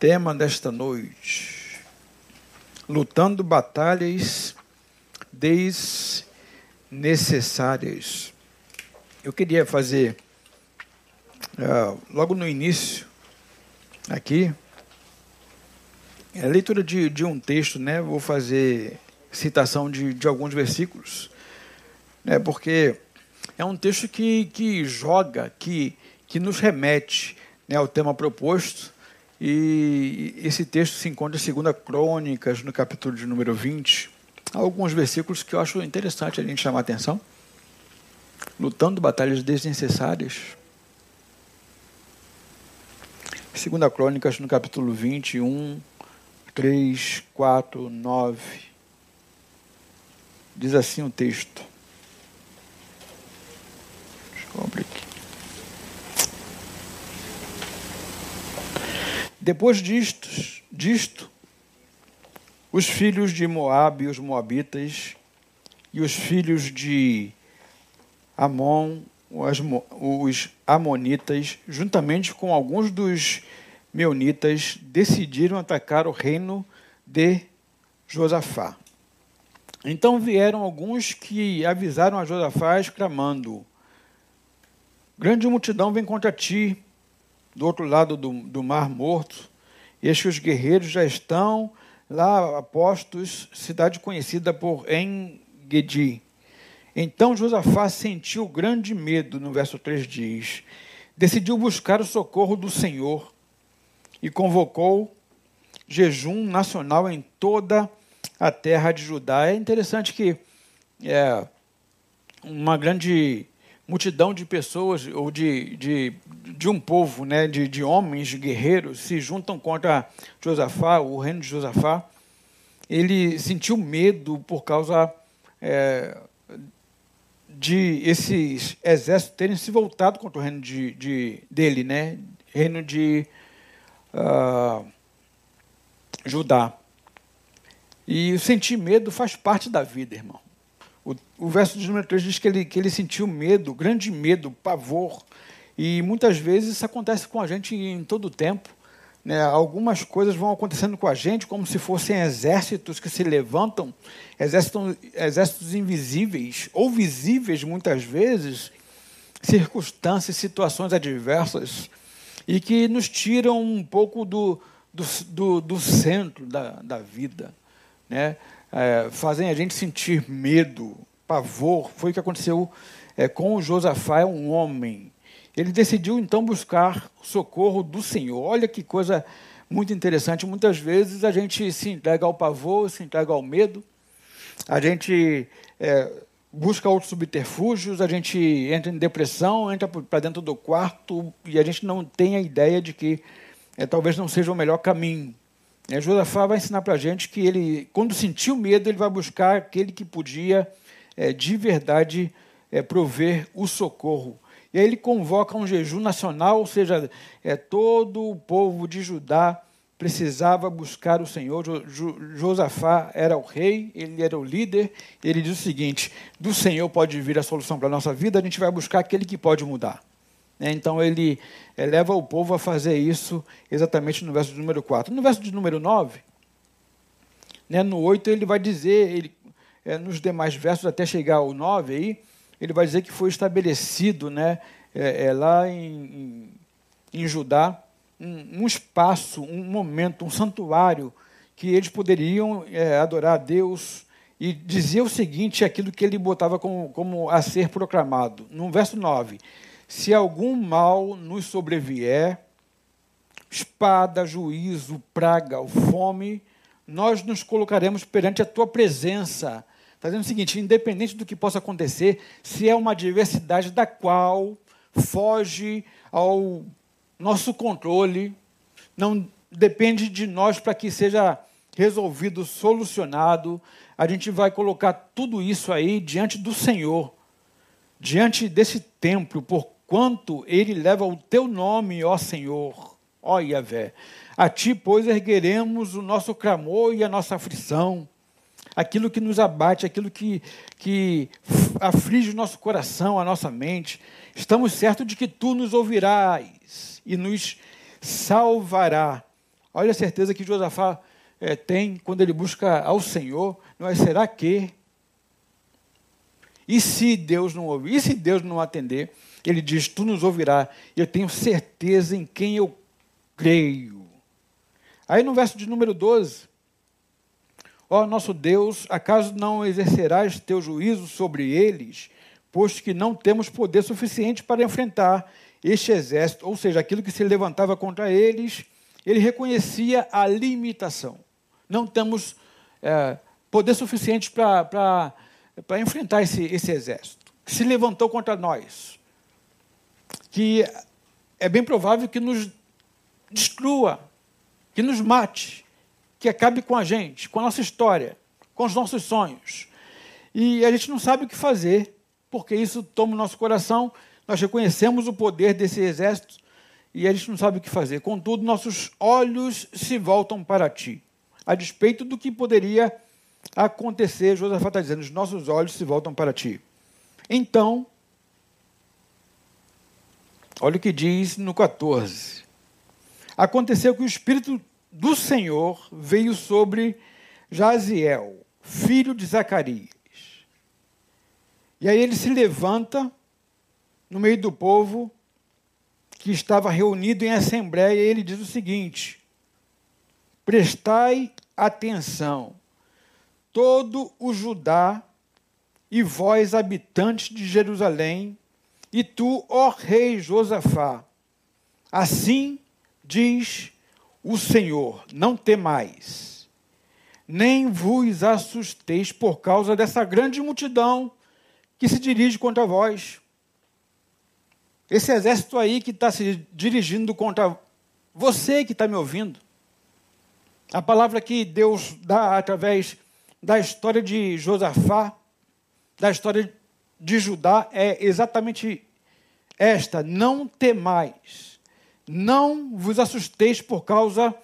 Tema desta noite: lutando batalhas desnecessárias. Eu queria fazer, uh, logo no início, aqui, a leitura de, de um texto, né? Vou fazer citação de, de alguns versículos, né? porque é um texto que, que joga, que, que nos remete né, ao tema proposto e esse texto se encontra em 2 Crônicas, no capítulo de número 20. Há alguns versículos que eu acho interessante a gente chamar a atenção. Lutando batalhas desnecessárias. 2 Crônicas, no capítulo 21, 3, 4, 9. Diz assim o texto. Deixa eu aqui. Depois disto, disto, os filhos de Moabe, os moabitas, e os filhos de Amon, os amonitas, juntamente com alguns dos meunitas, decidiram atacar o reino de Josafá. Então vieram alguns que avisaram a Josafá, exclamando: Grande multidão vem contra ti, do outro lado do, do Mar Morto, e que os guerreiros já estão lá apostos, cidade conhecida por Engedi. Então Josafá sentiu grande medo, no verso 3 diz, decidiu buscar o socorro do Senhor e convocou jejum nacional em toda a terra de Judá. É interessante que é, uma grande multidão de pessoas, ou de, de, de um povo, né, de, de homens guerreiros, se juntam contra Josafá, o reino de Josafá. Ele sentiu medo por causa é, de esses exércitos terem se voltado contra o reino de, de dele, né, reino de uh, Judá. E sentir medo faz parte da vida, irmão. O, o verso de número 3 diz que ele, que ele sentiu medo, grande medo, pavor. E muitas vezes isso acontece com a gente em todo o tempo. Né? Algumas coisas vão acontecendo com a gente como se fossem exércitos que se levantam, exércitos, exércitos invisíveis ou visíveis muitas vezes, circunstâncias, situações adversas, e que nos tiram um pouco do, do, do, do centro da, da vida. Né? É, fazem a gente sentir medo, pavor. Foi o que aconteceu é, com o Josafá, é um homem. Ele decidiu então buscar socorro do Senhor. Olha que coisa muito interessante. Muitas vezes a gente se entrega ao pavor, se entrega ao medo, a gente é, busca outros subterfúgios, a gente entra em depressão, entra para dentro do quarto e a gente não tem a ideia de que é, talvez não seja o melhor caminho. É, Josafá vai ensinar para a gente que ele, quando sentiu medo, ele vai buscar aquele que podia é, de verdade é, prover o socorro. E aí ele convoca um jejum nacional, ou seja, é, todo o povo de Judá precisava buscar o Senhor. Josafá era o rei, ele era o líder. Ele diz o seguinte: do Senhor pode vir a solução para a nossa vida, a gente vai buscar aquele que pode mudar. Né? Então ele leva o povo a fazer isso exatamente no verso de número 4. No verso de número 9, né, no 8 ele vai dizer, ele, é, nos demais versos até chegar ao 9 aí, ele vai dizer que foi estabelecido né, é, é, lá em, em, Judá um, um, espaço, um momento, um santuário que eles poderiam adorar a Deus e dizer o seguinte, aquilo que ele botava como, como a ser proclamado. No verso 9, se algum mal nos sobrevier, espada, juízo, praga ou fome, nós nos colocaremos perante a tua presença. Fazendo o seguinte: independente do que possa acontecer, se é uma adversidade da qual foge ao nosso controle, não depende de nós para que seja resolvido, solucionado, a gente vai colocar tudo isso aí diante do Senhor, diante desse templo, por quanto ele leva o teu nome, ó Senhor, ó Yahvé. A ti, pois, ergueremos o nosso clamor e a nossa aflição, aquilo que nos abate, aquilo que, que aflige o nosso coração, a nossa mente. Estamos certos de que tu nos ouvirás e nos salvará. Olha a certeza que Josafá é, tem quando ele busca ao Senhor. Não é será que? E se Deus não ouvir? E se Deus não atender? Ele diz: Tu nos ouvirá. Eu tenho certeza em quem eu creio. Aí no verso de número 12, ó nosso Deus, acaso não exercerás teu juízo sobre eles, posto que não temos poder suficiente para enfrentar este exército, ou seja, aquilo que se levantava contra eles, ele reconhecia a limitação. Não temos é, poder suficiente para enfrentar esse, esse exército, que se levantou contra nós, que é bem provável que nos destrua, que nos mate, que acabe com a gente, com a nossa história, com os nossos sonhos. E a gente não sabe o que fazer, porque isso toma o nosso coração, nós reconhecemos o poder desse exército e a gente não sabe o que fazer. Contudo, nossos olhos se voltam para ti. A despeito do que poderia acontecer, Josafá está dizendo: os nossos olhos se voltam para ti. Então, olha o que diz no 14. Aconteceu que o Espírito do Senhor veio sobre Jaziel, filho de Zacarias. E aí ele se levanta no meio do povo que estava reunido em assembleia, e ele diz o seguinte: Prestai atenção, todo o Judá e vós, habitantes de Jerusalém, e tu, ó rei Josafá, assim diz o Senhor: não temais, nem vos assusteis por causa dessa grande multidão que se dirige contra vós. Esse exército aí que está se dirigindo contra você que está me ouvindo. A palavra que Deus dá através da história de Josafá, da história de Judá, é exatamente esta: não temais, não vos assusteis por causa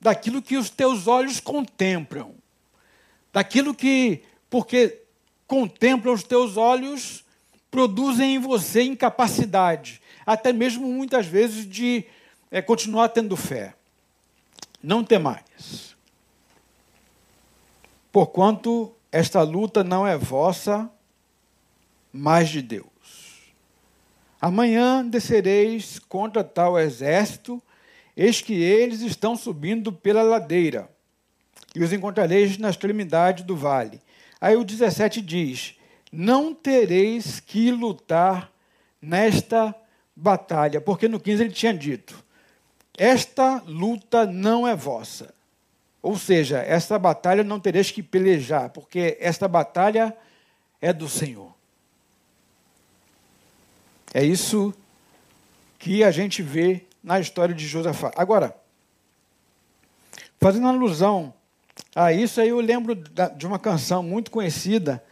daquilo que os teus olhos contemplam, daquilo que, porque contemplam os teus olhos, produzem em você incapacidade, até mesmo muitas vezes de é, continuar tendo fé. Não temais. Porquanto esta luta não é vossa, mas de Deus. Amanhã descereis contra tal exército, eis que eles estão subindo pela ladeira, e os encontrareis na extremidade do vale. Aí o 17 diz: não tereis que lutar nesta batalha, porque no 15 ele tinha dito: esta luta não é vossa. Ou seja, esta batalha não tereis que pelejar, porque esta batalha é do Senhor. É isso que a gente vê na história de Josafá. Agora, fazendo alusão a isso, aí eu lembro de uma canção muito conhecida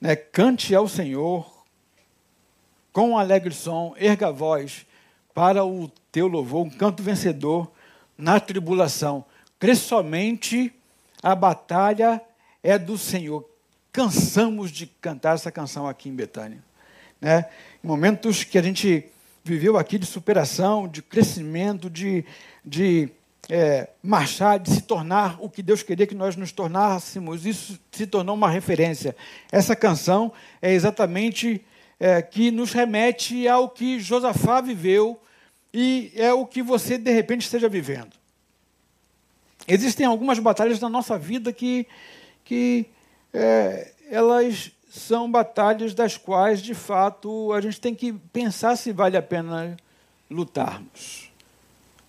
né, cante ao Senhor com um alegre som, erga a voz para o teu louvor, um canto vencedor na tribulação. Crê somente a batalha é do Senhor. Cansamos de cantar essa canção aqui em Betânia. Né? Momentos que a gente viveu aqui de superação, de crescimento, de, de é, marchar, de se tornar o que Deus queria que nós nos tornássemos. Isso se tornou uma referência. Essa canção é exatamente é, que nos remete ao que Josafá viveu e é o que você de repente esteja vivendo. Existem algumas batalhas na nossa vida que, que é, elas são batalhas das quais, de fato, a gente tem que pensar se vale a pena lutarmos.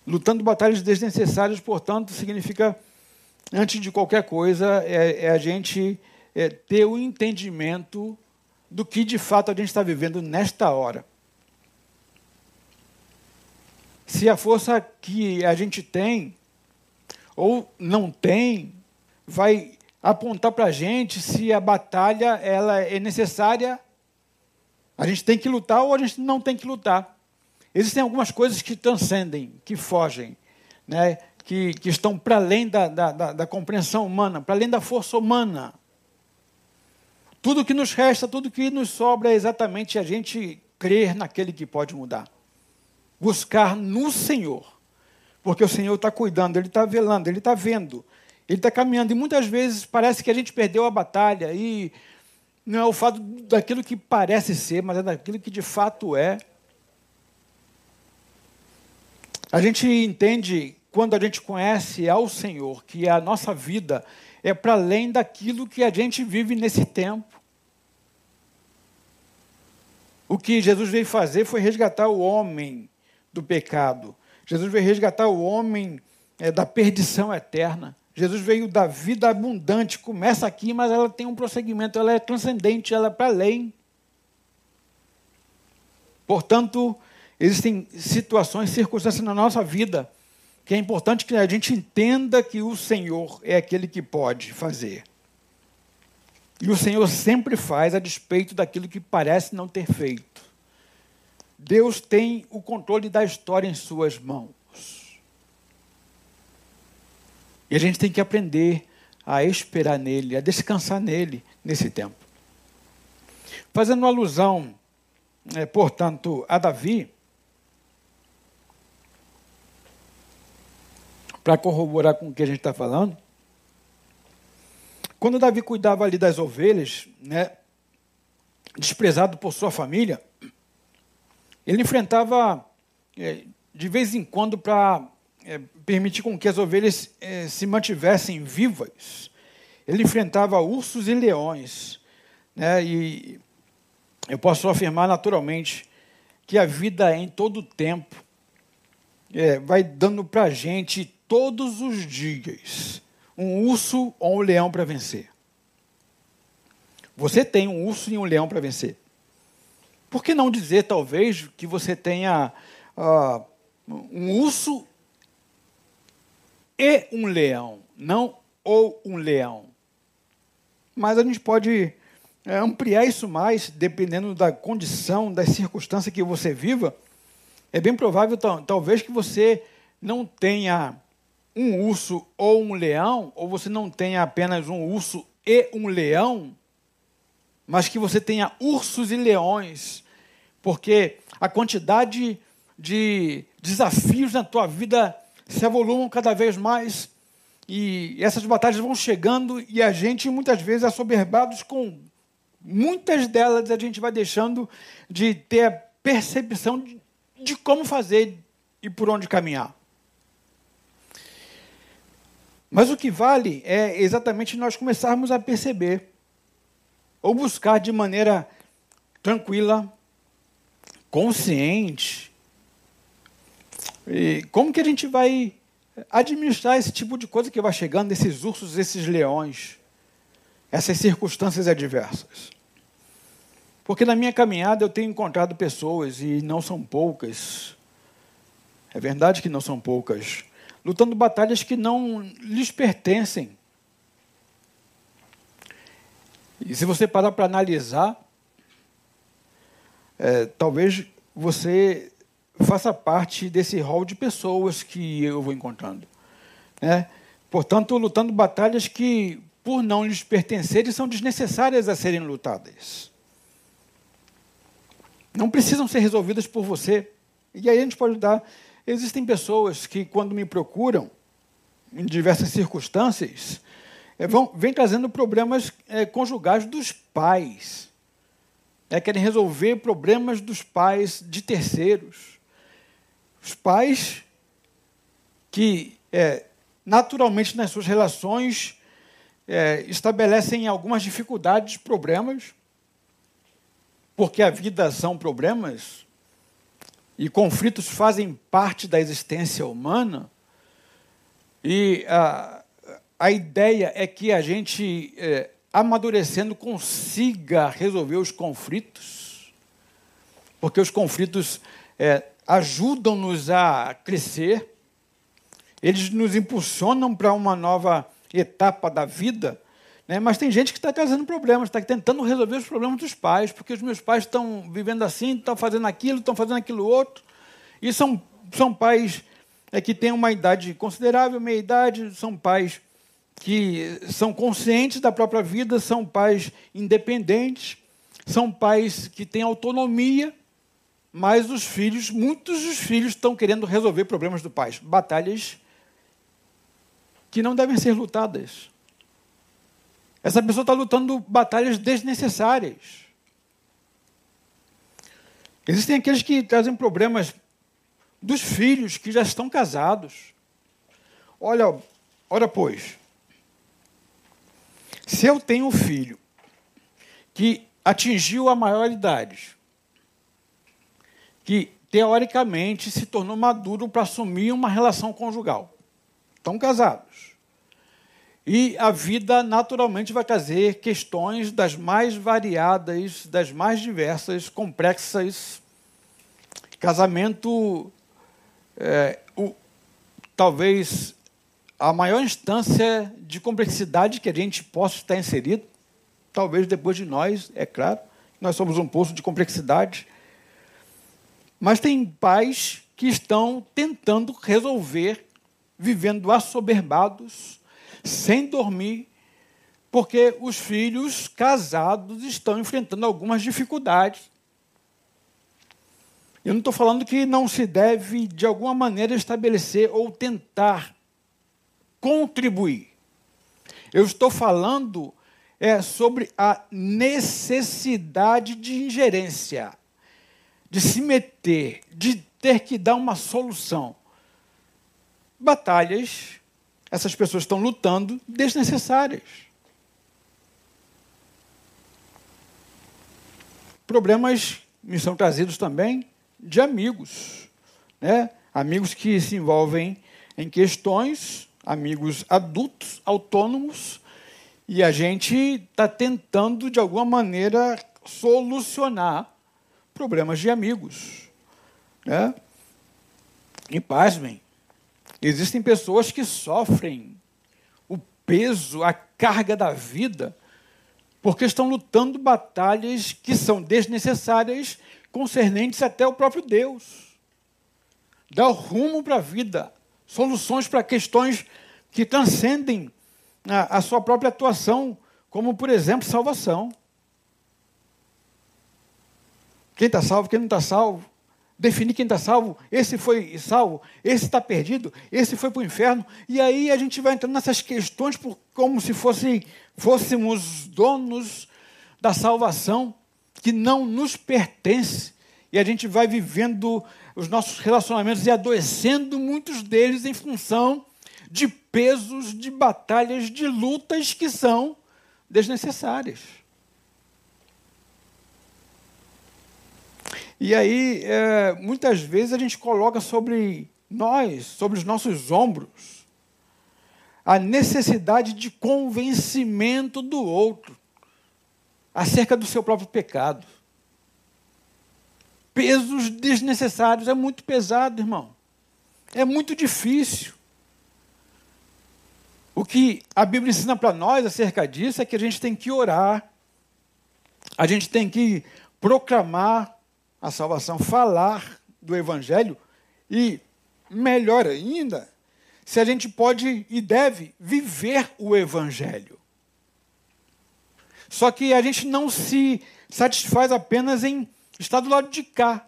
Lutando batalhas desnecessárias, portanto, significa, antes de qualquer coisa, é, é a gente é, ter o entendimento do que de fato a gente está vivendo nesta hora. Se a força que a gente tem ou não tem vai apontar para a gente se a batalha ela é necessária, a gente tem que lutar ou a gente não tem que lutar. Existem algumas coisas que transcendem, que fogem, né? que, que estão para além da, da, da, da compreensão humana, para além da força humana. Tudo que nos resta, tudo que nos sobra é exatamente a gente crer naquele que pode mudar. Buscar no Senhor. Porque o Senhor está cuidando, Ele está velando, Ele está vendo, Ele está caminhando. E muitas vezes parece que a gente perdeu a batalha e não é o fato daquilo que parece ser, mas é daquilo que de fato é. A gente entende, quando a gente conhece ao Senhor, que a nossa vida é para além daquilo que a gente vive nesse tempo. O que Jesus veio fazer foi resgatar o homem do pecado. Jesus veio resgatar o homem é, da perdição eterna. Jesus veio da vida abundante, começa aqui, mas ela tem um prosseguimento, ela é transcendente, ela é para além. Portanto, existem situações, circunstâncias na nossa vida que é importante que a gente entenda que o Senhor é aquele que pode fazer. E o Senhor sempre faz a despeito daquilo que parece não ter feito. Deus tem o controle da história em Suas mãos. E a gente tem que aprender a esperar nele, a descansar nele nesse tempo. Fazendo alusão, é, portanto, a Davi, para corroborar com o que a gente está falando, quando Davi cuidava ali das ovelhas, né, desprezado por sua família, ele enfrentava é, de vez em quando para é, permitir com que as ovelhas é, se mantivessem vivas. Ele enfrentava ursos e leões, né, e eu posso afirmar naturalmente que a vida em todo tempo é, vai dando para a gente todos os dias um urso ou um leão para vencer. Você tem um urso e um leão para vencer. Por que não dizer, talvez, que você tenha uh, um urso e um leão, não ou um leão? Mas a gente pode é, ampliar isso mais, dependendo da condição, das circunstâncias que você viva. É bem provável, talvez, que você não tenha um urso ou um leão, ou você não tenha apenas um urso e um leão, mas que você tenha ursos e leões, porque a quantidade de desafios na tua vida se avolumam cada vez mais e essas batalhas vão chegando e a gente muitas vezes assoberbados com muitas delas a gente vai deixando de ter a percepção de, de como fazer e por onde caminhar. Mas o que vale é exatamente nós começarmos a perceber, ou buscar de maneira tranquila, consciente, e como que a gente vai administrar esse tipo de coisa que vai chegando, esses ursos, esses leões, essas circunstâncias adversas. Porque na minha caminhada eu tenho encontrado pessoas, e não são poucas, é verdade que não são poucas, lutando batalhas que não lhes pertencem. E se você parar para analisar, é, talvez você faça parte desse rol de pessoas que eu vou encontrando. Né? Portanto, lutando batalhas que, por não lhes pertencerem, são desnecessárias a serem lutadas. Não precisam ser resolvidas por você. E aí a gente pode dar Existem pessoas que, quando me procuram, em diversas circunstâncias, é, vão, vêm trazendo problemas é, conjugais dos pais. É, querem resolver problemas dos pais de terceiros. Os pais que, é, naturalmente, nas suas relações, é, estabelecem algumas dificuldades, problemas, porque a vida são problemas, e conflitos fazem parte da existência humana, e a, a ideia é que a gente, é, amadurecendo, consiga resolver os conflitos, porque os conflitos é, ajudam-nos a crescer, eles nos impulsionam para uma nova etapa da vida né? Mas tem gente que está trazendo problemas, está tentando resolver os problemas dos pais, porque os meus pais estão vivendo assim, estão fazendo aquilo, estão fazendo aquilo outro. E são, são pais é, que têm uma idade considerável, meia idade, são pais que são conscientes da própria vida, são pais independentes, são pais que têm autonomia, mas os filhos, muitos dos filhos estão querendo resolver problemas do pai. Batalhas que não devem ser lutadas. Essa pessoa está lutando batalhas desnecessárias. Existem aqueles que trazem problemas dos filhos que já estão casados. Olha, ora pois, se eu tenho um filho que atingiu a maioridade, que teoricamente se tornou maduro para assumir uma relação conjugal, estão casados. E a vida naturalmente vai trazer questões das mais variadas, das mais diversas, complexas. Casamento, é, o, talvez a maior instância de complexidade que a gente possa estar inserido, talvez depois de nós, é claro, nós somos um poço de complexidade. Mas tem pais que estão tentando resolver, vivendo assoberbados, sem dormir, porque os filhos casados estão enfrentando algumas dificuldades. Eu não estou falando que não se deve, de alguma maneira, estabelecer ou tentar contribuir. Eu estou falando é, sobre a necessidade de ingerência, de se meter, de ter que dar uma solução. Batalhas, essas pessoas estão lutando desnecessárias. Problemas me são trazidos também de amigos, né? amigos que se envolvem em questões amigos adultos, autônomos, e a gente está tentando, de alguma maneira, solucionar problemas de amigos. Né? E pasmem, existem pessoas que sofrem o peso, a carga da vida, porque estão lutando batalhas que são desnecessárias, concernentes até o próprio Deus. Dá o rumo para a vida, soluções para questões que transcendem a, a sua própria atuação, como, por exemplo, salvação. Quem está salvo, quem não está salvo. Definir quem está salvo, esse foi salvo, esse está perdido, esse foi para o inferno. E aí a gente vai entrando nessas questões por, como se fosse, fôssemos donos da salvação que não nos pertence. E a gente vai vivendo os nossos relacionamentos e adoecendo muitos deles em função de pesos, de batalhas, de lutas que são desnecessárias. E aí, é, muitas vezes, a gente coloca sobre nós, sobre os nossos ombros, a necessidade de convencimento do outro acerca do seu próprio pecado pesos desnecessários. É muito pesado, irmão. É muito difícil. O que a Bíblia ensina para nós acerca disso é que a gente tem que orar, a gente tem que proclamar a salvação, falar do Evangelho e, melhor ainda, se a gente pode e deve viver o Evangelho. Só que a gente não se satisfaz apenas em está do lado de cá,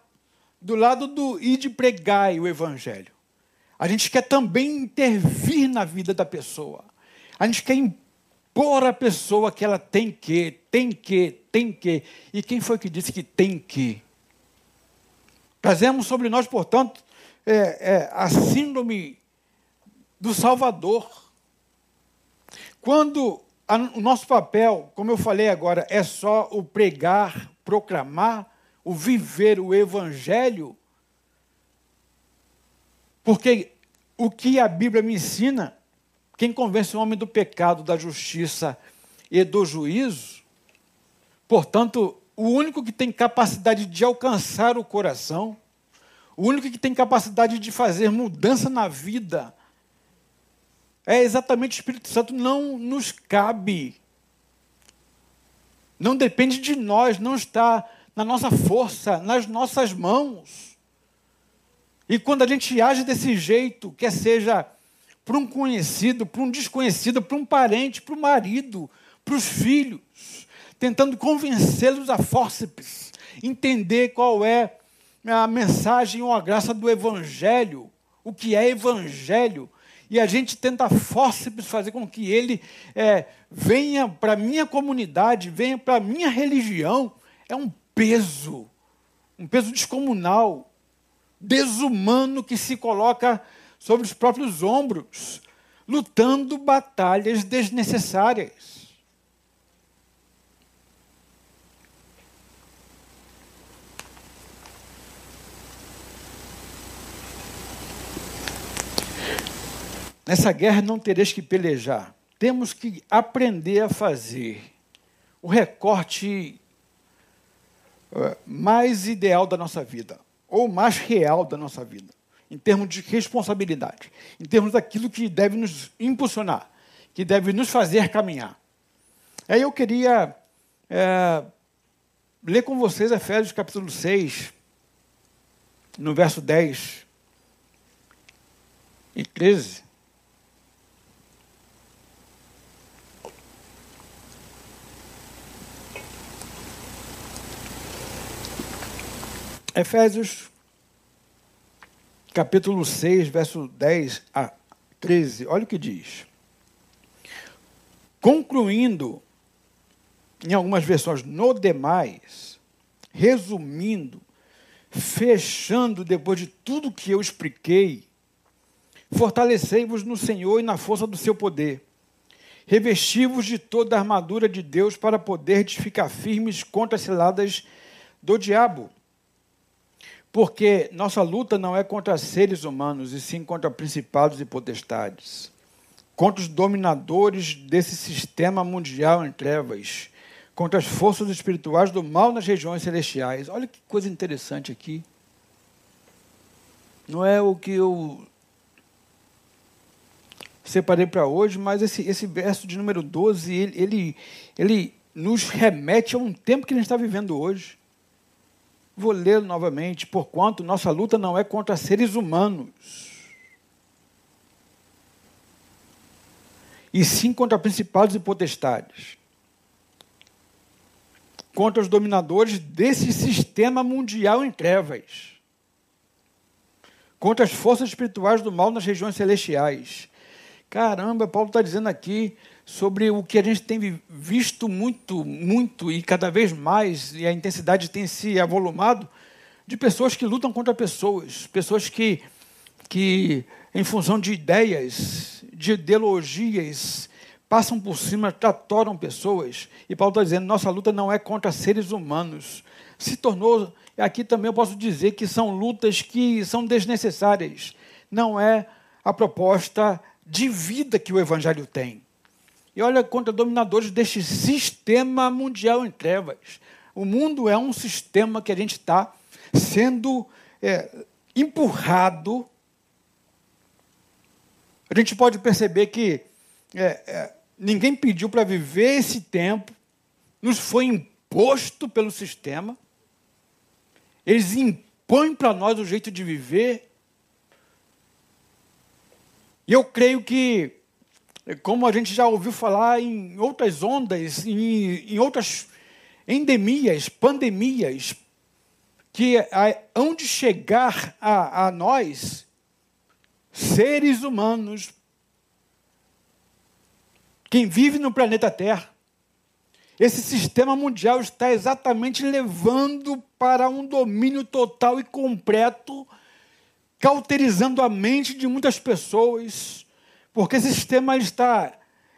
do lado do ir de pregar o evangelho. A gente quer também intervir na vida da pessoa. A gente quer impor à pessoa que ela tem que, tem que, tem que. E quem foi que disse que tem que? Trazemos sobre nós, portanto, é, é, a síndrome do Salvador. Quando a, o nosso papel, como eu falei agora, é só o pregar, proclamar, o viver o Evangelho, porque o que a Bíblia me ensina, quem convence o homem do pecado, da justiça e do juízo, portanto, o único que tem capacidade de alcançar o coração, o único que tem capacidade de fazer mudança na vida, é exatamente o Espírito Santo, não nos cabe. Não depende de nós, não está na nossa força, nas nossas mãos. E quando a gente age desse jeito, quer seja para um conhecido, para um desconhecido, para um parente, para o marido, para os filhos, tentando convencê-los a fórceps, entender qual é a mensagem ou a graça do Evangelho, o que é Evangelho, e a gente tenta fórceps fazer com que ele é, venha para a minha comunidade, venha para a minha religião, é um peso, um peso descomunal, desumano que se coloca sobre os próprios ombros, lutando batalhas desnecessárias. Nessa guerra não tereis que pelejar. Temos que aprender a fazer o recorte eh, mais ideal da nossa vida, ou mais real da nossa vida, em termos de responsabilidade, em termos daquilo que deve nos impulsionar, que deve nos fazer caminhar. Aí eu queria é, ler com vocês Efésios capítulo 6, no verso 10 e 13. Efésios, capítulo 6, verso 10 a 13, olha o que diz. Concluindo, em algumas versões, no demais, resumindo, fechando depois de tudo que eu expliquei, fortalecei-vos no Senhor e na força do seu poder. Revesti-vos de toda a armadura de Deus para poder ficar firmes contra as ciladas do diabo porque nossa luta não é contra seres humanos, e sim contra principados e potestades, contra os dominadores desse sistema mundial em trevas, contra as forças espirituais do mal nas regiões celestiais. Olha que coisa interessante aqui. Não é o que eu separei para hoje, mas esse, esse verso de número 12, ele, ele, ele nos remete a um tempo que a gente está vivendo hoje. Vou ler novamente, porquanto nossa luta não é contra seres humanos, e sim contra principados e potestades, contra os dominadores desse sistema mundial em trevas, contra as forças espirituais do mal nas regiões celestiais. Caramba, Paulo está dizendo aqui sobre o que a gente tem visto muito, muito e cada vez mais, e a intensidade tem se avolumado, de pessoas que lutam contra pessoas, pessoas que, que em função de ideias, de ideologias, passam por cima, tratoram pessoas. E Paulo está dizendo: nossa luta não é contra seres humanos. Se tornou, aqui também eu posso dizer que são lutas que são desnecessárias. Não é a proposta de vida que o Evangelho tem. E olha contra dominadores deste sistema mundial em trevas. O mundo é um sistema que a gente está sendo é, empurrado. A gente pode perceber que é, é, ninguém pediu para viver esse tempo, nos foi imposto pelo sistema. Eles impõem para nós o jeito de viver. E eu creio que como a gente já ouviu falar em outras ondas, em, em outras endemias, pandemias, que hão de chegar a, a nós, seres humanos, quem vive no planeta Terra. Esse sistema mundial está exatamente levando para um domínio total e completo, cauterizando a mente de muitas pessoas porque esse sistema está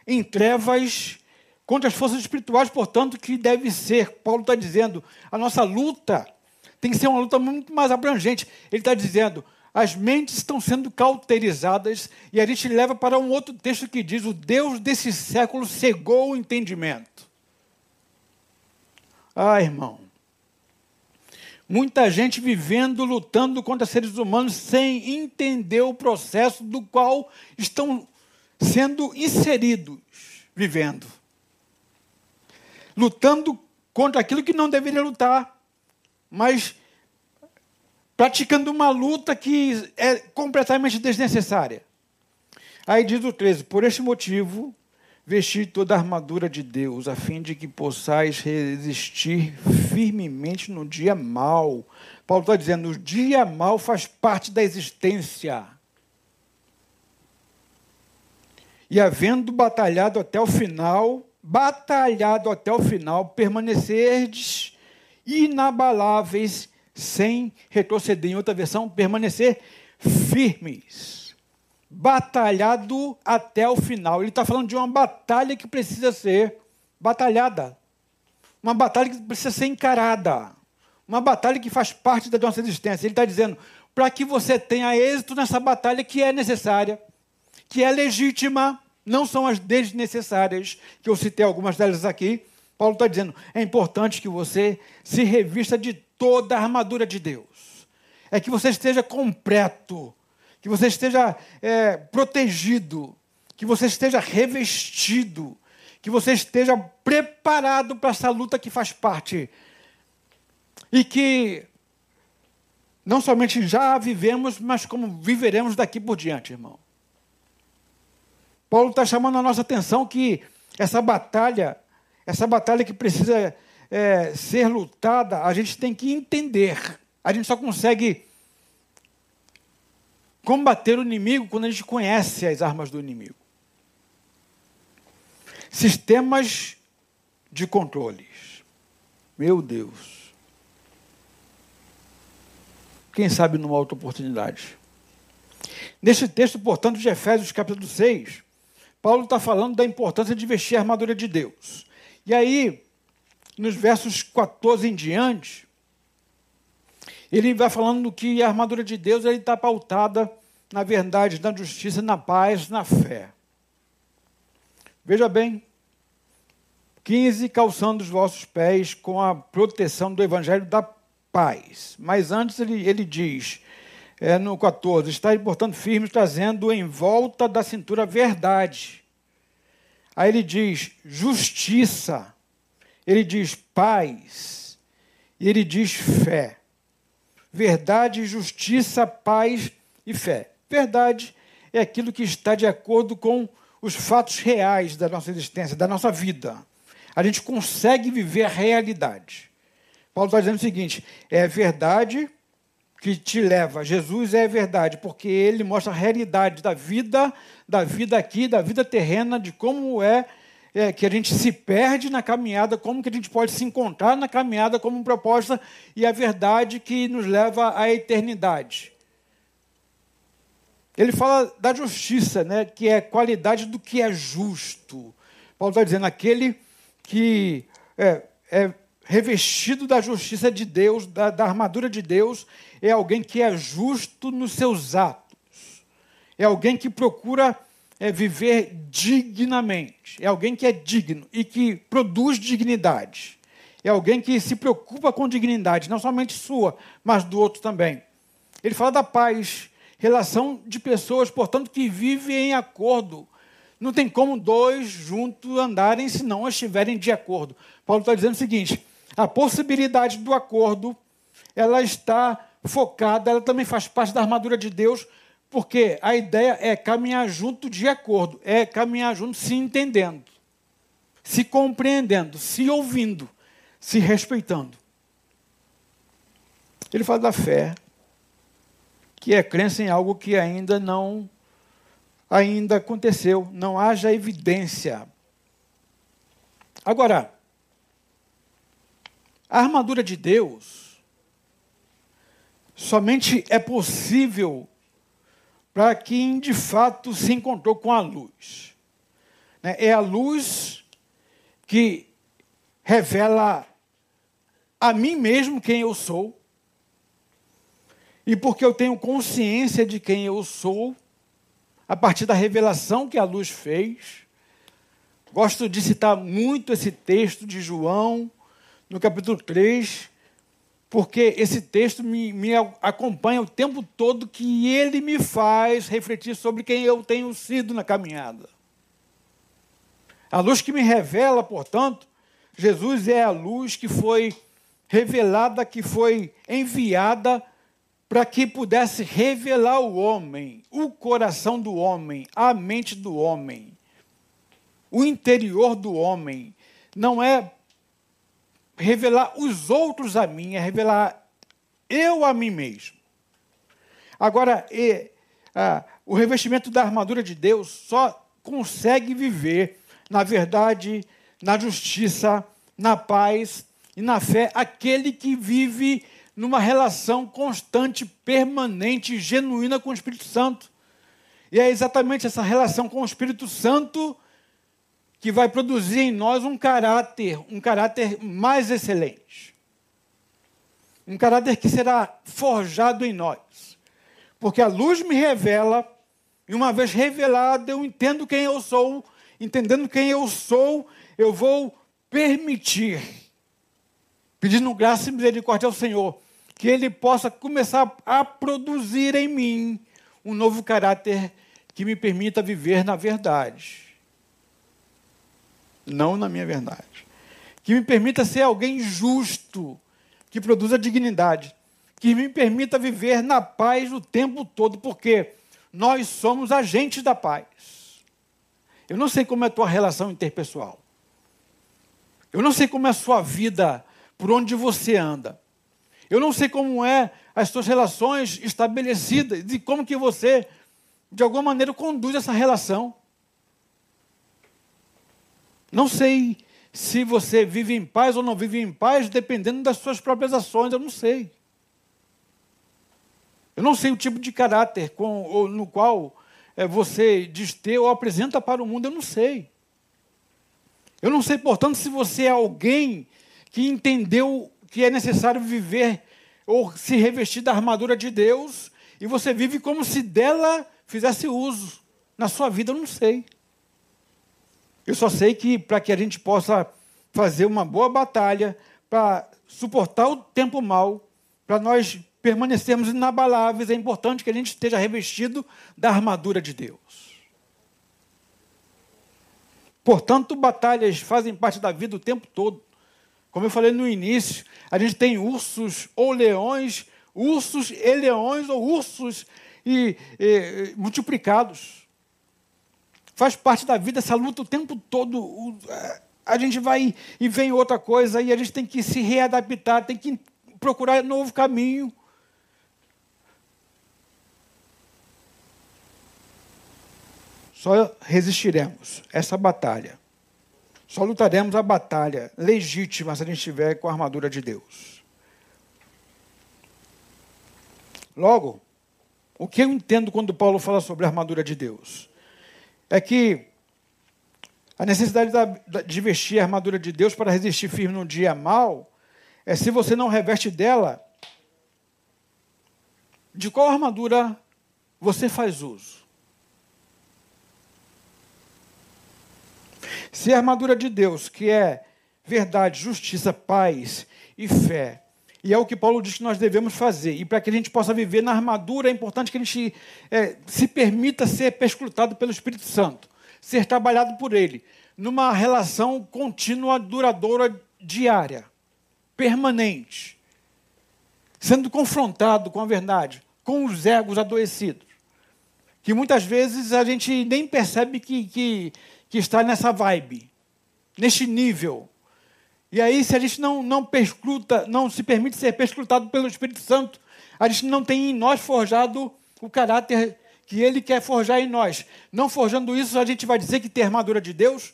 em trevas contra as forças espirituais, portanto, que deve ser, Paulo está dizendo, a nossa luta tem que ser uma luta muito mais abrangente. Ele está dizendo, as mentes estão sendo cauterizadas, e a gente leva para um outro texto que diz: o Deus desse século cegou o entendimento. Ah, irmão, Muita gente vivendo, lutando contra seres humanos sem entender o processo do qual estão sendo inseridos, vivendo. Lutando contra aquilo que não deveria lutar, mas praticando uma luta que é completamente desnecessária. Aí diz o 13: Por este motivo, vestir toda a armadura de Deus, a fim de que possais resistir firmemente no dia mal. Paulo está dizendo: o dia mal faz parte da existência. E havendo batalhado até o final, batalhado até o final, permanecerdes inabaláveis, sem retroceder. Em outra versão, permanecer firmes. Batalhado até o final. Ele está falando de uma batalha que precisa ser batalhada. Uma batalha que precisa ser encarada. Uma batalha que faz parte da nossa existência. Ele está dizendo, para que você tenha êxito nessa batalha que é necessária, que é legítima, não são as desnecessárias, que eu citei algumas delas aqui. Paulo está dizendo, é importante que você se revista de toda a armadura de Deus. É que você esteja completo, que você esteja é, protegido, que você esteja revestido, que você esteja preparado para essa luta que faz parte. E que não somente já vivemos, mas como viveremos daqui por diante, irmão. Paulo está chamando a nossa atenção que essa batalha, essa batalha que precisa é, ser lutada, a gente tem que entender. A gente só consegue combater o inimigo quando a gente conhece as armas do inimigo. Sistemas de controles. Meu Deus. Quem sabe numa outra oportunidade. Nesse texto, portanto, de Efésios capítulo 6, Paulo está falando da importância de vestir a armadura de Deus. E aí, nos versos 14 em diante, ele vai falando que a armadura de Deus está pautada na verdade, na justiça, na paz, na fé. Veja bem, 15, calçando os vossos pés com a proteção do evangelho da paz. Mas antes ele, ele diz, é, no 14: Está, portanto, firmes, trazendo em volta da cintura verdade. Aí ele diz justiça, ele diz paz, e ele diz fé. Verdade, justiça, paz e fé. Verdade é aquilo que está de acordo com os fatos reais da nossa existência, da nossa vida. A gente consegue viver a realidade. Paulo está dizendo o seguinte: é verdade que te leva. Jesus é verdade, porque ele mostra a realidade da vida, da vida aqui, da vida terrena, de como é, é, que a gente se perde na caminhada, como que a gente pode se encontrar na caminhada como proposta e a verdade que nos leva à eternidade. Ele fala da justiça, né, que é qualidade do que é justo. Paulo está dizendo aquele que é, é revestido da justiça de Deus, da, da armadura de Deus, é alguém que é justo nos seus atos, é alguém que procura é, viver dignamente, é alguém que é digno e que produz dignidade, é alguém que se preocupa com dignidade, não somente sua, mas do outro também. Ele fala da paz, relação de pessoas, portanto, que vivem em acordo. Não tem como dois juntos andarem se não estiverem de acordo. Paulo está dizendo o seguinte: a possibilidade do acordo, ela está focada, ela também faz parte da armadura de Deus, porque a ideia é caminhar junto de acordo, é caminhar junto se entendendo, se compreendendo, se ouvindo, se respeitando. Ele fala da fé, que é crença em algo que ainda não ainda aconteceu, não haja evidência. Agora, a armadura de Deus somente é possível para quem de fato se encontrou com a luz. Né? É a luz que revela a mim mesmo quem eu sou. E porque eu tenho consciência de quem eu sou, a partir da revelação que a luz fez. Gosto de citar muito esse texto de João, no capítulo 3, porque esse texto me, me acompanha o tempo todo que ele me faz refletir sobre quem eu tenho sido na caminhada. A luz que me revela, portanto, Jesus é a luz que foi revelada, que foi enviada para que pudesse revelar o homem, o coração do homem, a mente do homem, o interior do homem. Não é revelar os outros a mim, é revelar eu a mim mesmo. Agora, e, ah, o revestimento da armadura de Deus só consegue viver na verdade, na justiça, na paz e na fé aquele que vive numa relação constante, permanente, genuína com o Espírito Santo. E é exatamente essa relação com o Espírito Santo que vai produzir em nós um caráter, um caráter mais excelente. Um caráter que será forjado em nós. Porque a luz me revela, e uma vez revelada, eu entendo quem eu sou, entendendo quem eu sou, eu vou permitir, pedindo graça e misericórdia ao Senhor, que Ele possa começar a produzir em mim um novo caráter que me permita viver na verdade não na minha verdade. Que me permita ser alguém justo, que produza dignidade, que me permita viver na paz o tempo todo, porque nós somos agentes da paz. Eu não sei como é a tua relação interpessoal. Eu não sei como é a sua vida, por onde você anda. Eu não sei como é as suas relações estabelecidas e como que você, de alguma maneira, conduz essa relação. Não sei se você vive em paz ou não vive em paz, dependendo das suas próprias ações, eu não sei. Eu não sei o tipo de caráter com, no qual é, você diz ter ou apresenta para o mundo, eu não sei. Eu não sei, portanto, se você é alguém que entendeu que é necessário viver ou se revestir da armadura de Deus e você vive como se dela fizesse uso na sua vida, eu não sei. Eu só sei que para que a gente possa fazer uma boa batalha, para suportar o tempo mal, para nós permanecermos inabaláveis, é importante que a gente esteja revestido da armadura de Deus. Portanto, batalhas fazem parte da vida o tempo todo. Como eu falei no início, a gente tem ursos ou leões, ursos e leões ou ursos e, e multiplicados. Faz parte da vida essa luta o tempo todo. A gente vai e vem outra coisa e a gente tem que se readaptar, tem que procurar novo caminho. Só resistiremos essa batalha. Só lutaremos a batalha legítima se a gente estiver com a armadura de Deus. Logo, o que eu entendo quando Paulo fala sobre a armadura de Deus? é que a necessidade de vestir a armadura de Deus para resistir firme no dia mal é se você não reveste dela, de qual armadura você faz uso? Se a armadura de Deus, que é verdade, justiça, paz e fé, e é o que Paulo diz que nós devemos fazer. E para que a gente possa viver na armadura, é importante que a gente é, se permita ser perscrutado pelo Espírito Santo, ser trabalhado por ele, numa relação contínua, duradoura, diária, permanente, sendo confrontado com a verdade, com os egos adoecidos, que muitas vezes a gente nem percebe que, que, que está nessa vibe, neste nível e aí, se a gente não, não perscruta, não se permite ser perscrutado pelo Espírito Santo, a gente não tem em nós forjado o caráter que ele quer forjar em nós. Não forjando isso, a gente vai dizer que tem armadura de Deus?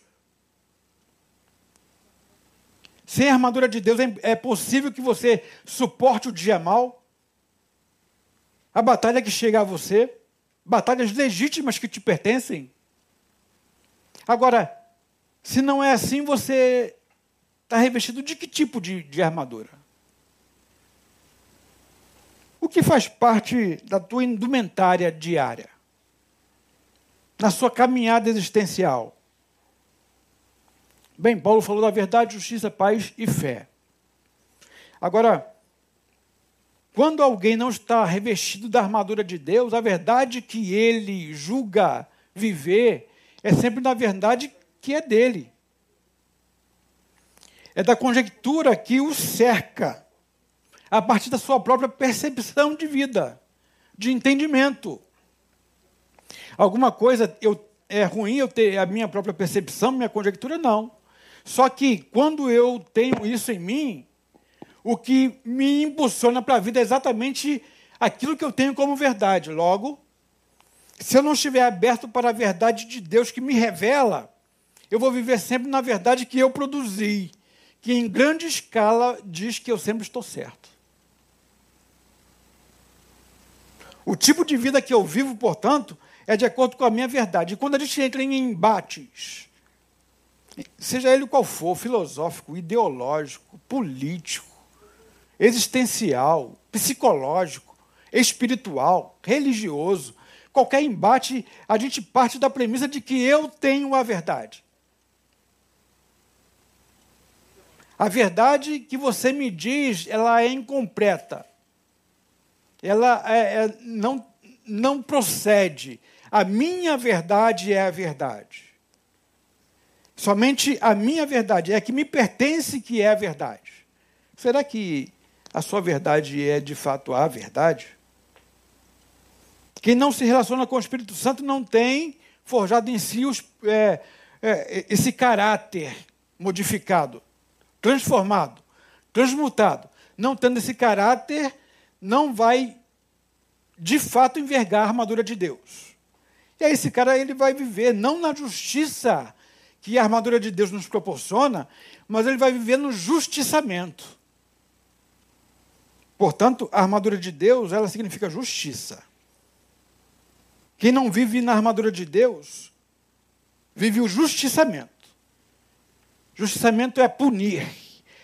Sem a armadura de Deus, é possível que você suporte o dia mal? A batalha que chega a você? Batalhas legítimas que te pertencem? Agora, se não é assim, você Está revestido de que tipo de, de armadura? O que faz parte da tua indumentária diária? Na sua caminhada existencial? Bem, Paulo falou da verdade, justiça, paz e fé. Agora, quando alguém não está revestido da armadura de Deus, a verdade que ele julga viver é sempre na verdade que é dele é da conjectura que o cerca, a partir da sua própria percepção de vida, de entendimento. Alguma coisa eu, é ruim eu ter a minha própria percepção, minha conjectura? Não. Só que quando eu tenho isso em mim, o que me impulsiona para a vida é exatamente aquilo que eu tenho como verdade. Logo, se eu não estiver aberto para a verdade de Deus que me revela, eu vou viver sempre na verdade que eu produzi, que em grande escala diz que eu sempre estou certo. O tipo de vida que eu vivo, portanto, é de acordo com a minha verdade. E quando a gente entra em embates, seja ele qual for, filosófico, ideológico, político, existencial, psicológico, espiritual, religioso, qualquer embate, a gente parte da premissa de que eu tenho a verdade. A verdade que você me diz, ela é incompleta. Ela é, é, não, não procede. A minha verdade é a verdade. Somente a minha verdade é a que me pertence que é a verdade. Será que a sua verdade é de fato a verdade? Quem não se relaciona com o Espírito Santo não tem forjado em si os, é, é, esse caráter modificado, transformado, transmutado. Não tendo esse caráter, não vai de fato envergar a armadura de Deus. E aí esse cara ele vai viver não na justiça que a armadura de Deus nos proporciona, mas ele vai viver no justiçamento. Portanto, a armadura de Deus, ela significa justiça. Quem não vive na armadura de Deus, vive o justiçamento. Justiçamento é punir,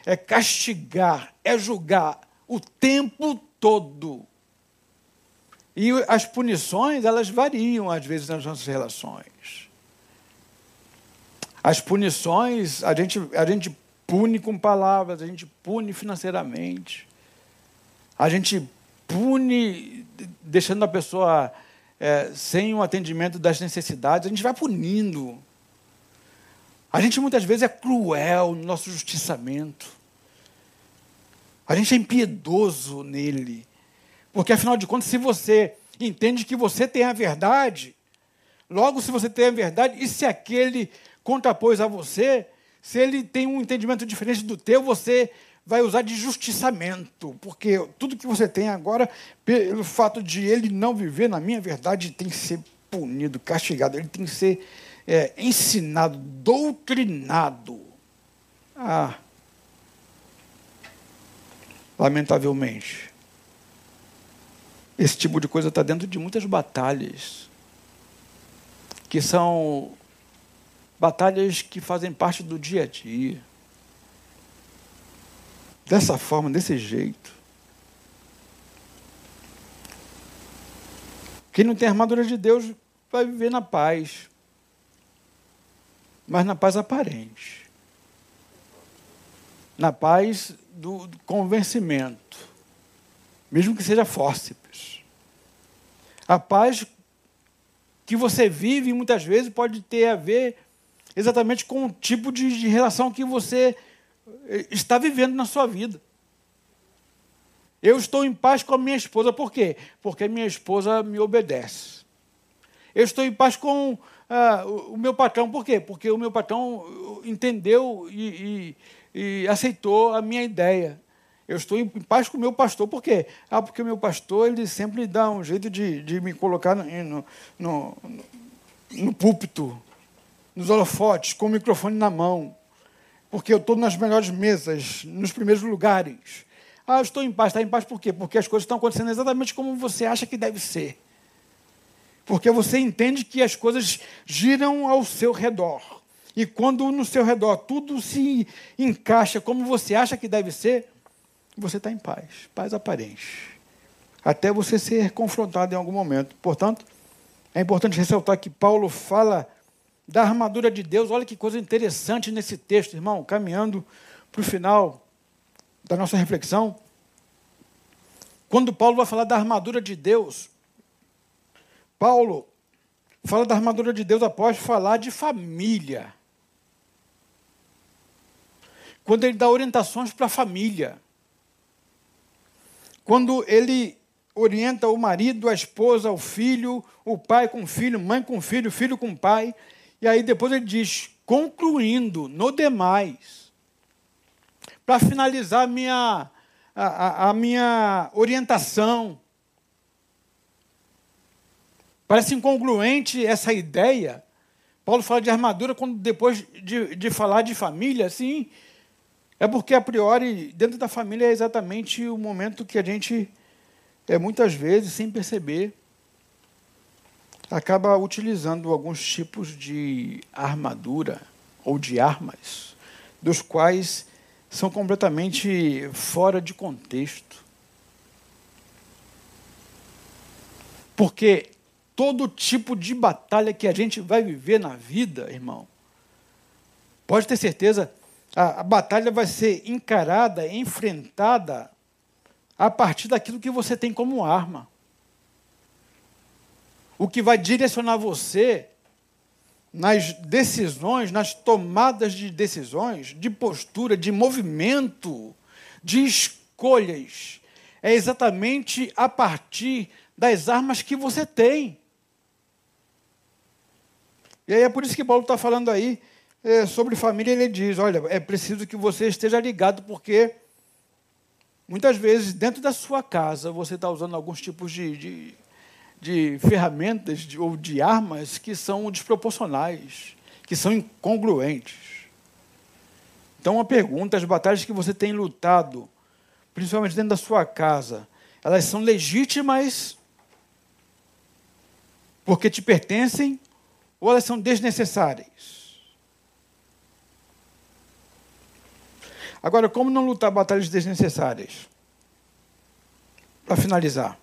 é castigar, é julgar o tempo todo. E as punições, elas variam às vezes nas nossas relações. As punições, a gente, a gente pune com palavras, a gente pune financeiramente, a gente pune deixando a pessoa é, sem o atendimento das necessidades, a gente vai punindo. A gente muitas vezes é cruel no nosso justiçamento. A gente é impiedoso nele. Porque, afinal de contas, se você entende que você tem a verdade, logo, se você tem a verdade, e se aquele contrapôs a você, se ele tem um entendimento diferente do teu, você vai usar de justiçamento, porque tudo que você tem agora, pelo fato de ele não viver na minha verdade, tem que ser punido, castigado, ele tem que ser é, ensinado, doutrinado. Ah, lamentavelmente, esse tipo de coisa está dentro de muitas batalhas, que são batalhas que fazem parte do dia a dia. Dessa forma, desse jeito. Quem não tem a armadura de Deus vai viver na paz, mas na paz aparente, na paz do convencimento, mesmo que seja fórceps. A paz que você vive muitas vezes pode ter a ver exatamente com o tipo de, relação que você está vivendo na sua vida. Eu estou em paz com a minha esposa, por quê? Porque minha esposa me obedece. Eu estou em paz com ah, o meu patrão, por quê? Porque o meu patrão entendeu e, e, e aceitou a minha ideia. Eu estou em paz com o meu pastor. Por quê? Ah, porque o meu pastor ele sempre dá um jeito de, de me colocar no, no, no, no púlpito, nos holofotes, com o microfone na mão. Porque eu estou nas melhores mesas, nos primeiros lugares. Ah, eu estou em paz. Está em paz por quê? Porque as coisas estão acontecendo exatamente como você acha que deve ser. Porque você entende que as coisas giram ao seu redor. E quando no seu redor tudo se encaixa como você acha que deve ser, você está em paz, paz aparente. Até você ser confrontado em algum momento. Portanto, é importante ressaltar que Paulo fala da armadura de Deus. Olha que coisa interessante nesse texto, irmão, caminhando para o final da nossa reflexão. Quando Paulo vai falar da armadura de Deus, Paulo fala da armadura de Deus após falar de família. Quando ele dá orientações para a família. Quando ele orienta o marido, a esposa, o filho, o pai com o filho, mãe com o filho, filho com o pai, e aí depois ele diz concluindo, no demais, para finalizar a minha, a, a minha orientação, parece incongruente essa ideia. Paulo fala de armadura quando depois de, de falar de família, sim, é porque a priori dentro da família é exatamente o momento que a gente é muitas vezes sem perceber acaba utilizando alguns tipos de armadura ou de armas, dos quais são completamente fora de contexto. Porque todo tipo de batalha que a gente vai viver na vida, irmão, pode ter certeza, a, a batalha vai ser encarada, enfrentada a partir daquilo que você tem como arma. O que vai direcionar você nas decisões, nas tomadas de decisões, de postura, de movimento, de escolhas, é exatamente a partir das armas que você tem. E aí é por isso que Paulo está falando aí é, sobre família. Ele diz: olha, é preciso que você esteja ligado, porque muitas vezes dentro da sua casa você está usando alguns tipos de, de, de ferramentas de, ou de armas que são desproporcionais, que são incongruentes. Então, uma pergunta: as batalhas que você tem lutado, principalmente dentro da sua casa, elas são legítimas porque te pertencem ou elas são desnecessárias? Agora, como não lutar batalhas desnecessárias? Para finalizar.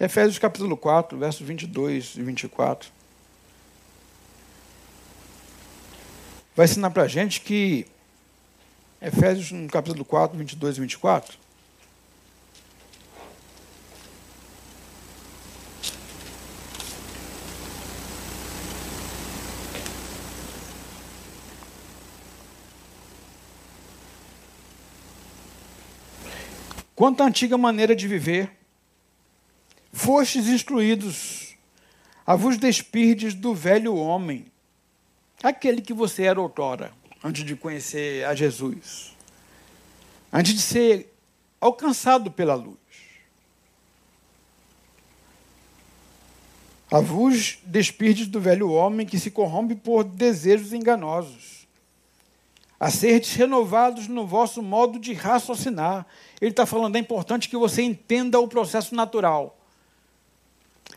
Efésios capítulo 4, versos 22 e 24. Vai ensinar para a gente que Efésios no capítulo 4, 22 e 24 Quanto à antiga maneira de viver, fostes instruídos a vos despirdes do velho homem, aquele que você era outrora, antes de conhecer a Jesus, antes de ser alcançado pela luz. A vos despirdes do velho homem que se corrompe por desejos enganosos a serdes renovados no vosso modo de raciocinar. Ele está falando, é importante que você entenda o processo natural.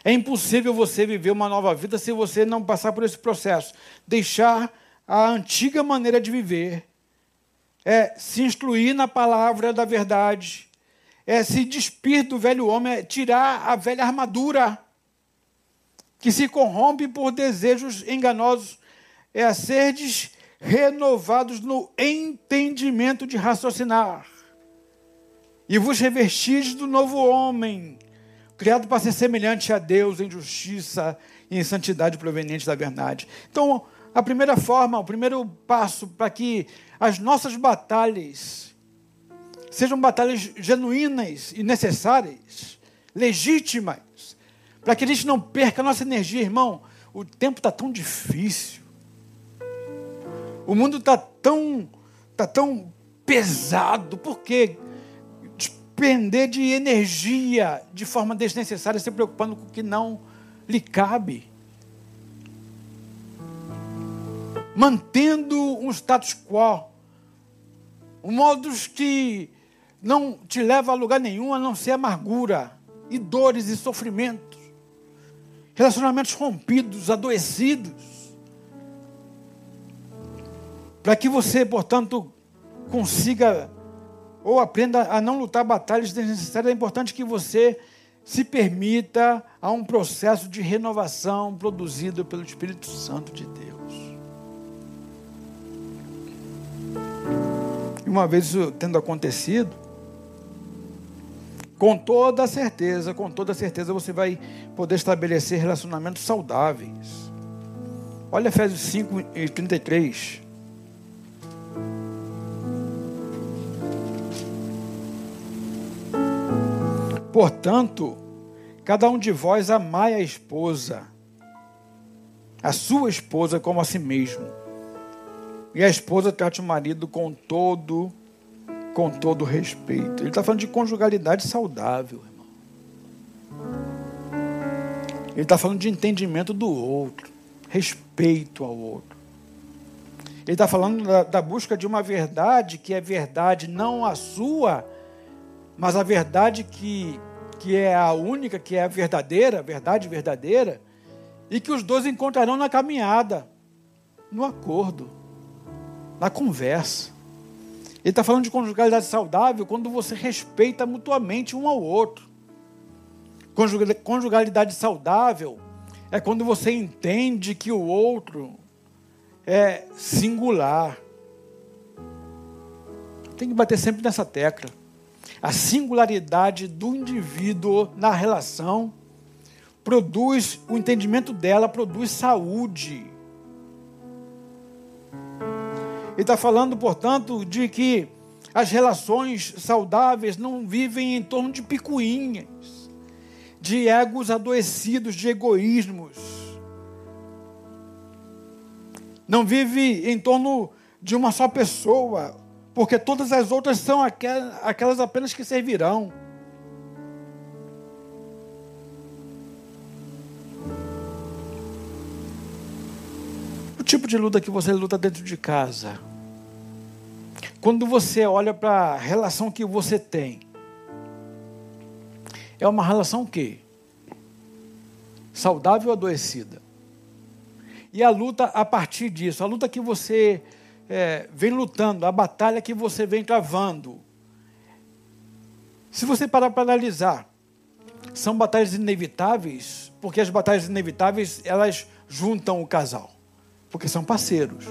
É impossível você viver uma nova vida se você não passar por esse processo. Deixar a antiga maneira de viver. É se instruir na palavra da verdade. É se despir do velho homem, é tirar a velha armadura que se corrompe por desejos enganosos. É serdes renovados no entendimento de raciocinar, e vos revestis do novo homem, criado para ser semelhante a Deus em justiça e em santidade proveniente da verdade. Então, a primeira forma, o primeiro passo para que as nossas batalhas sejam batalhas genuínas e necessárias, legítimas, para que a gente não perca a nossa energia, irmão. O tempo está tão difícil. O mundo está tão, tá tão pesado, porque despender de energia de forma desnecessária, se preocupando com o que não lhe cabe. Mantendo um status quo, um modus que não te leva a lugar nenhum a não ser amargura e dores e sofrimentos, relacionamentos rompidos, adoecidos. Para que você, portanto, consiga ou aprenda a não lutar batalhas desnecessárias, é importante que você se permita a um processo de renovação produzido pelo Espírito Santo de Deus. E uma vez isso tendo acontecido, com toda certeza, com toda certeza você vai poder estabelecer relacionamentos saudáveis. Olha Efésios 5 e 33. Portanto, cada um de vós amai a esposa a sua esposa como a si mesmo. E a esposa trate o marido com todo, com todo respeito. Ele está falando de conjugalidade saudável, irmão. Ele está falando de entendimento do outro, respeito ao outro. Ele está falando da, da, busca de uma verdade que é verdade, não a sua, mas a verdade que, que é a única, que é a verdadeira, verdade verdadeira, e que os dois encontrarão na caminhada, no acordo, na conversa. Ele está falando de conjugalidade saudável quando você respeita mutuamente um ao outro. Conjugalidade saudável é quando você entende que o outro é singular. Tem que bater sempre nessa tecla. A singularidade do indivíduo na relação produz, o entendimento dela produz saúde. Ele está falando, portanto, de que as relações saudáveis não vivem em torno de picuinhas, de egos adoecidos, de egoísmos não vive em torno de uma só pessoa, porque todas as outras são aquelas apenas que servirão. O tipo de luta que você luta dentro de casa. Quando você olha para a relação que você tem, é uma relação que? Saudável ou adoecida? E a luta a partir disso, a luta que você é, vem lutando, a batalha que você vem travando. Se você parar para analisar, são batalhas inevitáveis, porque as batalhas inevitáveis elas juntam o casal, porque são parceiros.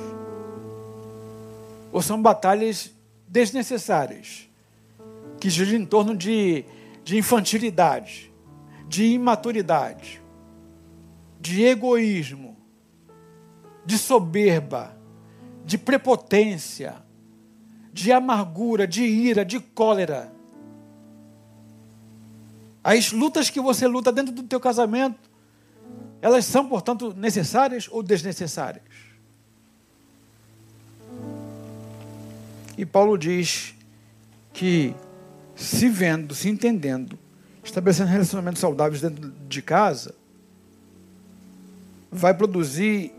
Ou são batalhas desnecessárias, que giram em torno de, de infantilidade, de imaturidade, de egoísmo, de soberba, de prepotência, de amargura, de ira, de cólera. As lutas que você luta dentro do teu casamento, elas são, portanto, necessárias ou desnecessárias? E Paulo diz que se vendo, se entendendo, estabelecendo relacionamentos saudáveis dentro de casa, vai produzir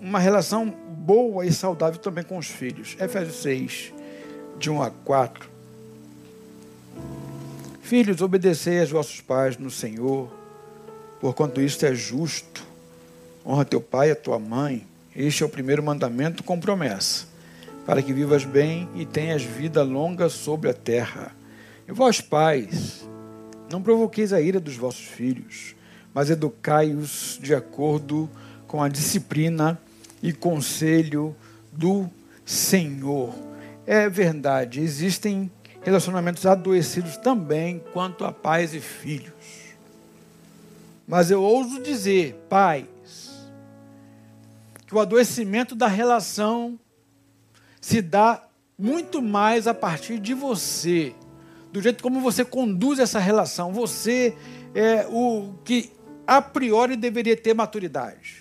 uma relação boa e saudável também com os filhos. Efésios 6, de 1 a 4. Filhos, obedecei aos vossos pais no Senhor, porquanto isto é justo. Honra teu pai e a tua mãe. Este é o primeiro mandamento com promessa, para que vivas bem e tenhas vida longa sobre a terra. E vós, pais, não provoqueis a ira dos vossos filhos, mas educai-os de acordo com a disciplina e conselho do Senhor. É verdade, existem relacionamentos adoecidos também quanto a pais e filhos. Mas eu ouso dizer, pais, que o adoecimento da relação se dá muito mais a partir de você, do jeito como você conduz essa relação. Você é o que a priori deveria ter maturidade.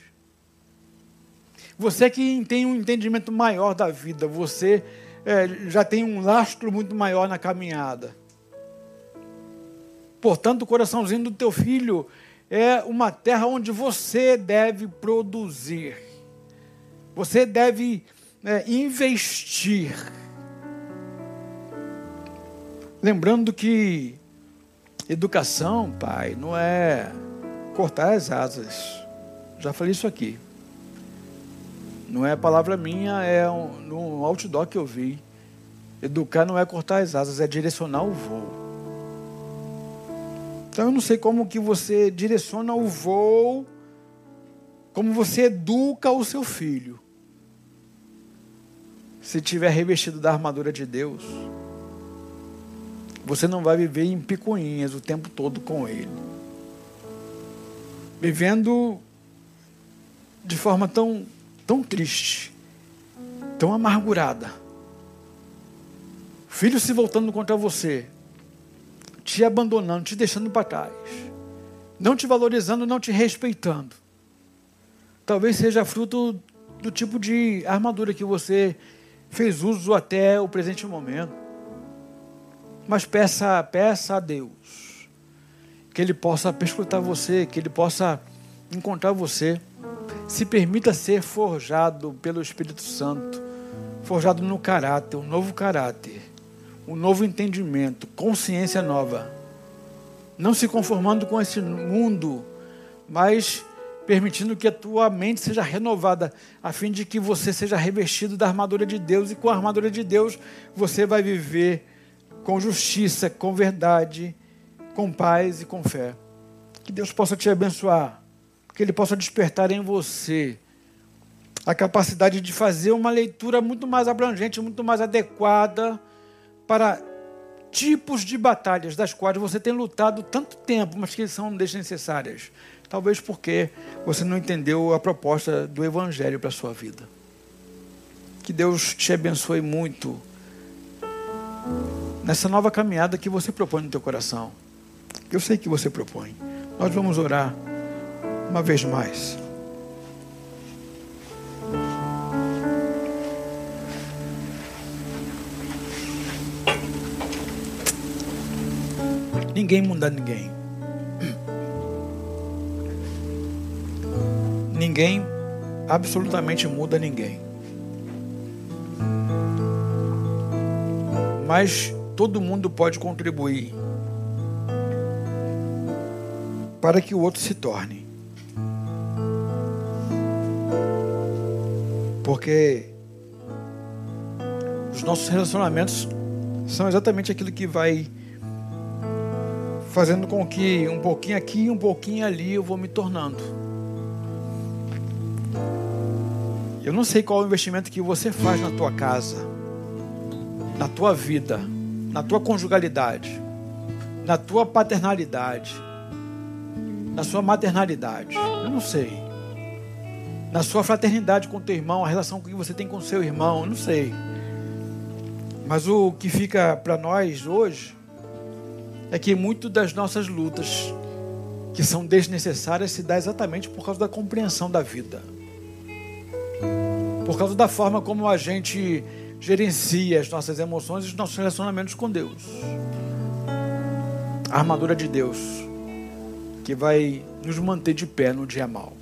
Você que tem um entendimento maior da vida, você é, já tem um lastro muito maior na caminhada. Portanto, o coraçãozinho do teu filho é uma terra onde você deve produzir. Você deve é, investir. Lembrando que educação, pai, não é cortar as asas. Já falei isso aqui. Não é palavra minha, é um, no outdoor que eu vi. Educar não é cortar as asas, é direcionar o voo. Então eu não sei como que você direciona o voo, como você educa o seu filho. Se tiver revestido da armadura de Deus, você não vai viver em picuinhas o tempo todo com ele. Vivendo de forma tão tão triste, tão amargurada. Filho se voltando contra você, te abandonando, te deixando para trás, não te valorizando, não te respeitando. talvez seja fruto do tipo de armadura que você fez uso até o presente momento. Mas peça, peça a Deus que Ele possa perscrutar você, que Ele possa encontrar você. Se permita ser forjado pelo Espírito Santo, forjado no caráter, um novo caráter, um novo entendimento, consciência nova. Não se conformando com esse mundo, mas permitindo que a tua mente seja renovada, a fim de que você seja revestido da armadura de Deus, e com a armadura de Deus você vai viver com justiça, com verdade, com paz e com fé. Que Deus possa te abençoar, que Ele possa despertar em você a capacidade de fazer uma leitura muito mais abrangente, muito mais adequada para tipos de batalhas das quais você tem lutado tanto tempo, mas que são desnecessárias. Talvez porque você não entendeu a proposta do Evangelho para a sua vida. Que Deus te abençoe muito nessa nova caminhada que você propõe no teu coração. Eu sei que você propõe. Nós vamos orar uma vez mais. Ninguém muda ninguém. Ninguém absolutamente muda ninguém. Mas todo mundo pode contribuir para que o outro se torne. Porque os nossos relacionamentos são exatamente aquilo que vai fazendo com que um pouquinho aqui, um pouquinho ali eu vou me tornando. Eu não sei qual é o investimento que você faz na tua casa, na tua vida, na tua conjugalidade, na tua paternalidade, na sua maternalidade. Eu não sei. Na sua fraternidade com teu irmão, a relação que você tem com seu irmão, não sei. Mas o que fica para nós hoje é que muito das nossas lutas que são desnecessárias se dá exatamente por causa da compreensão da vida por causa da forma como a gente gerencia as nossas emoções e os nossos relacionamentos com Deus. A armadura de Deus que vai nos manter de pé no dia mal.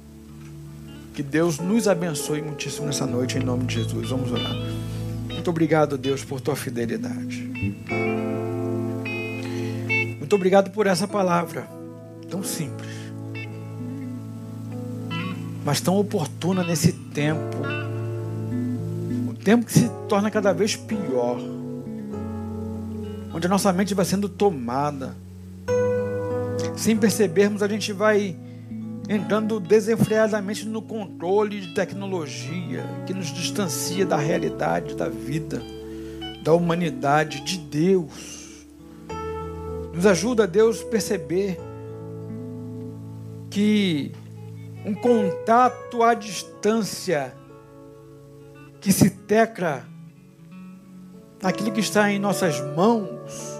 Que Deus nos abençoe muitíssimo nessa noite, em nome de Jesus. Vamos orar. Muito obrigado, Deus, por tua fidelidade. Muito obrigado por essa palavra tão simples, mas tão oportuna nesse tempo tempo que se torna cada vez pior, onde a nossa mente vai sendo tomada. Sem percebermos, a gente vai entrando desenfreadamente no controle de tecnologia que nos distancia da realidade da vida, da humanidade, de Deus. Nos ajuda, Deus, a perceber que um contato à distância que se tecla naquilo que está em nossas mãos,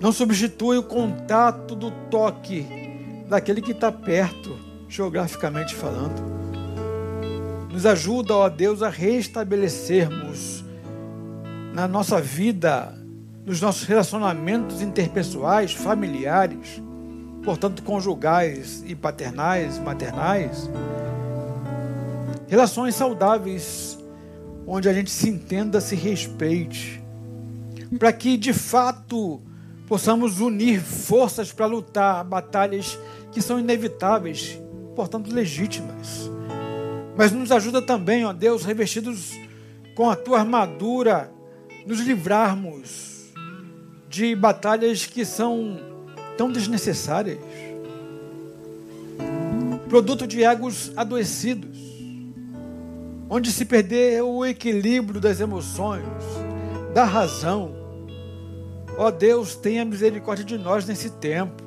não substitui o contato do toque daquele que está perto, geograficamente falando. Nos ajuda, ó Deus, a restabelecermos na nossa vida, nos nossos relacionamentos interpessoais, familiares, portanto conjugais e paternais, maternais, Relações saudáveis, onde a gente se entenda, se respeite, para que de fato possamos unir forças para lutar batalhas que são inevitáveis, portanto legítimas. Mas nos ajuda também, ó Deus, revestidos com a tua armadura, nos livrarmos de batalhas que são tão desnecessárias. Produto de egos adoecidos onde se perder o equilíbrio das emoções, da razão. Ó Deus, tenha misericórdia de nós nesse tempo.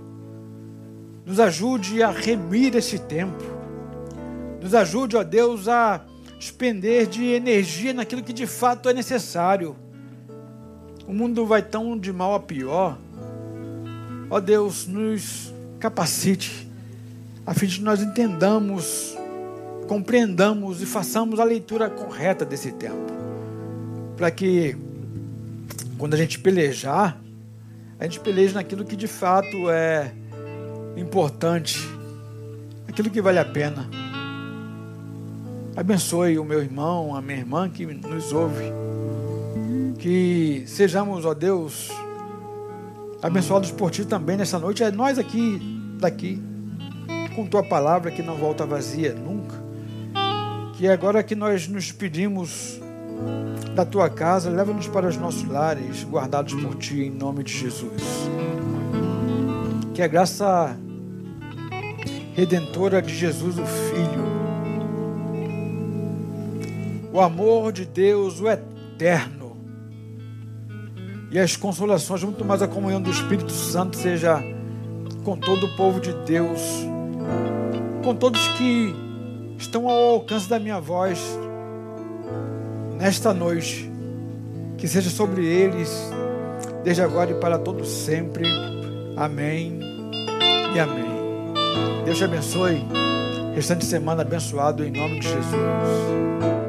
Nos ajude a remir esse tempo. Nos ajude, ó Deus, a expender de energia naquilo que de fato é necessário. O mundo vai tão de mal a pior. Ó Deus, nos capacite, a fim de nós entendamos compreendamos e façamos a leitura correta desse tempo. Para que, quando a gente pelejar, a gente peleje naquilo que de fato é importante, aquilo que vale a pena. Abençoe o meu irmão, a minha irmã que nos ouve. Que sejamos, ó Deus, abençoados por ti também nessa noite. É nós aqui, daqui, com tua palavra que não volta vazia nunca. Que agora que nós nos pedimos da tua casa, leva-nos para os nossos lares, guardados por ti, em nome de Jesus. Que a graça redentora de Jesus, o Filho, o amor de Deus, o eterno, e as consolações, muito mais a comunhão do Espírito Santo, seja com todo o povo de Deus, com todos que estão ao alcance da minha voz nesta noite, que seja sobre eles, desde agora e para todos sempre. Amém e amém. Deus te abençoe. Restante semana abençoado em nome de Jesus.